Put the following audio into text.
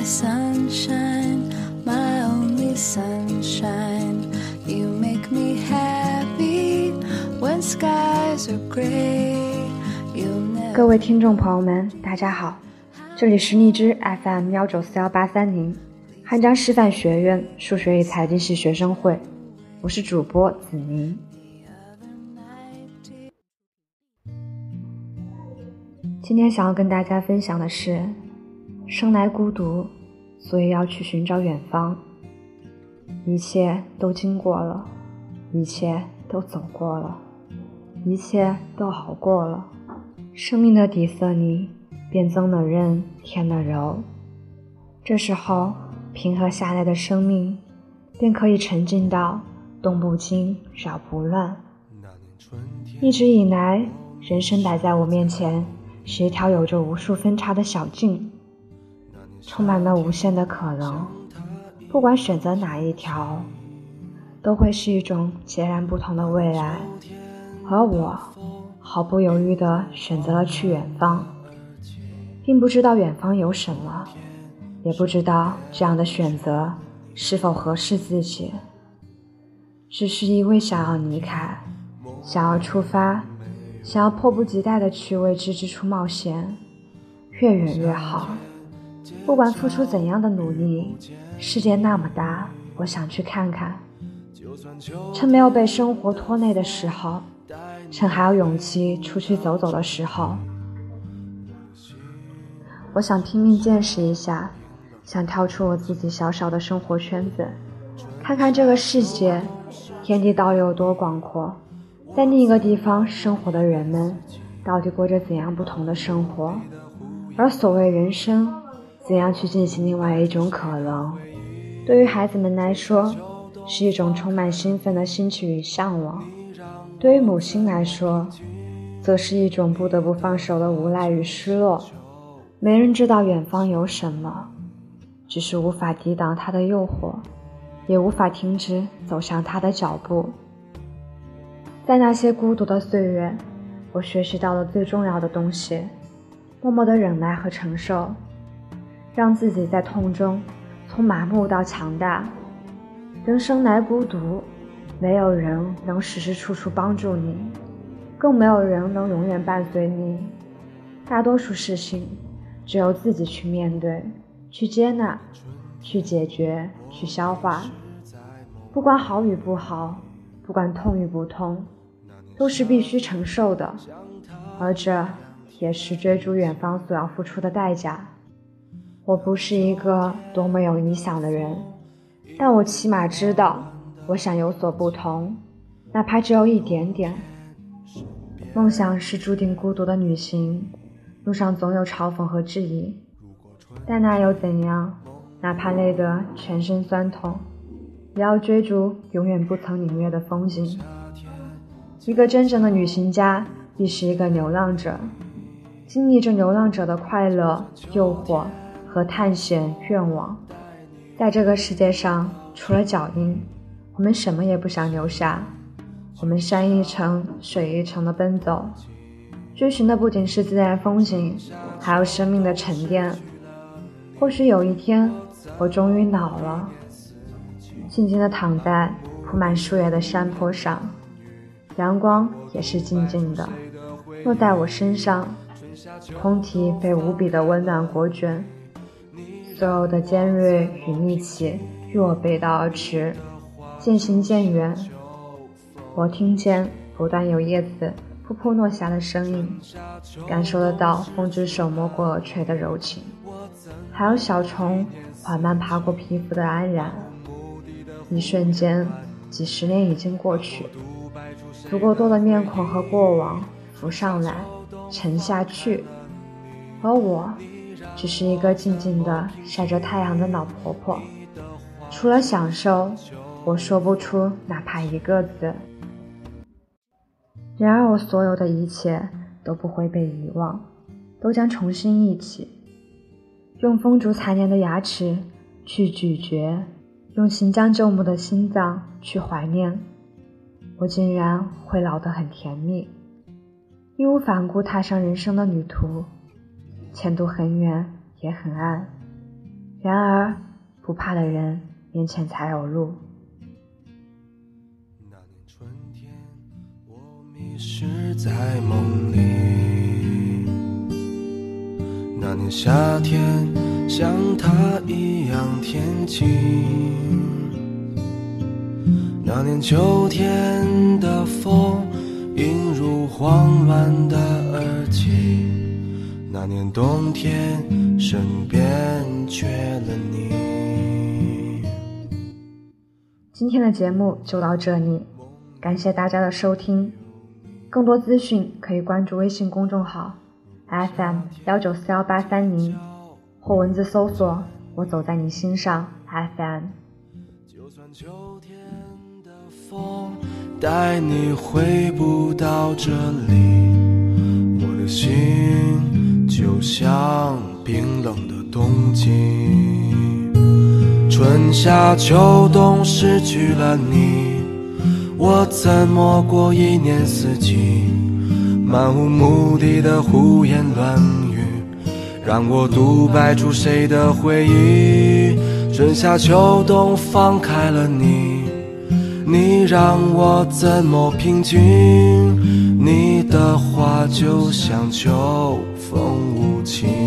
my sunshine, my only sunshine. You make me happy when skies are gray. You never 各位听众朋友们，大家好，这里是荔枝 FM 幺九四幺八三零，汉江师范学院数学与财经系学生会，我是主播子宁。今天想要跟大家分享的是，生来孤独，所以要去寻找远方。一切都经过了，一切都走过了，一切都好过了。生命的底色里变增了韧，添了柔。这时候，平和下来的生命便可以沉浸到动不惊，扰不乱。一直以来，人生摆在我面前。是一条有着无数分叉的小径，充满了无限的可能。不管选择哪一条，都会是一种截然不同的未来。而我毫不犹豫地选择了去远方，并不知道远方有什么，也不知道这样的选择是否合适自己，只是因为想要离开，想要出发。想要迫不及待地去未知之处冒险，越远越好。不管付出怎样的努力，世界那么大，我想去看看。趁没有被生活拖累的时候，趁还有勇气出去走走的时候，我想拼命见识一下，想跳出我自己小小的生活圈子，看看这个世界，天地到底有多广阔。在另一个地方生活的人们，到底过着怎样不同的生活？而所谓人生，怎样去进行另外一种可能？对于孩子们来说，是一种充满兴奋的兴趣与向往；对于母亲来说，则是一种不得不放手的无奈与失落。没人知道远方有什么，只是无法抵挡它的诱惑，也无法停止走向它的脚步。在那些孤独的岁月，我学习到了最重要的东西：默默的忍耐和承受，让自己在痛中从麻木到强大。人生来孤独，没有人能时时处处帮助你，更没有人能永远伴随你。大多数事情，只有自己去面对、去接纳、去解决、去消化。不管好与不好，不管痛与不痛。都是必须承受的，而这也是追逐远方所要付出的代价。我不是一个多么有理想的人，但我起码知道，我想有所不同，哪怕只有一点点。梦想是注定孤独的旅行，路上总有嘲讽和质疑，但那又怎样？哪怕累得全身酸痛，也要追逐永远不曾领略的风景。一个真正的旅行家，必是一个流浪者，经历着流浪者的快乐、诱惑和探险愿望。在这个世界上，除了脚印，我们什么也不想留下。我们山一程、水一程的奔走，追寻的不仅是自然风景，还有生命的沉淀。或许有一天，我终于老了，静静的躺在铺满树叶的山坡上。阳光也是静静的落在我身上，空体被无比的温暖裹卷，所有的尖锐与力气与我背道而驰，渐行渐远。我听见不断有叶子扑扑落下的声音，感受得到风之手摸过耳垂的柔情，还有小虫缓慢爬过皮肤的安然。一瞬间，几十年已经过去。足够多的面孔和过往浮上来，沉下去，而我只是一个静静的晒着太阳的老婆婆。除了享受，我说不出哪怕一个字。然而，我所有的一切都不会被遗忘，都将重新忆起，用风烛残年的牙齿去咀嚼，用行将就木的心脏去怀念。我竟然会老得很甜蜜，义无反顾踏上人生的旅途，前途很远也很暗，然而，不怕的人面前才有路。那年春天，我迷失在梦里。那年夏天，像他一样天晴。那年秋天的风，映入慌乱的耳际。那年冬天，身边缺了你。今天的节目就到这里，感谢大家的收听。更多资讯可以关注微信公众号 FM 幺九四幺八三零，或文字搜索“我走在你心上 FM”。就算秋天的风带你回不到这里，我的心就像冰冷的冬季。春夏秋冬失去了你，我怎么过一年四季？漫无目的的胡言乱语，让我独白出谁的回忆？春夏秋冬放开了你，你让我怎么平静？你的话就像秋风无情。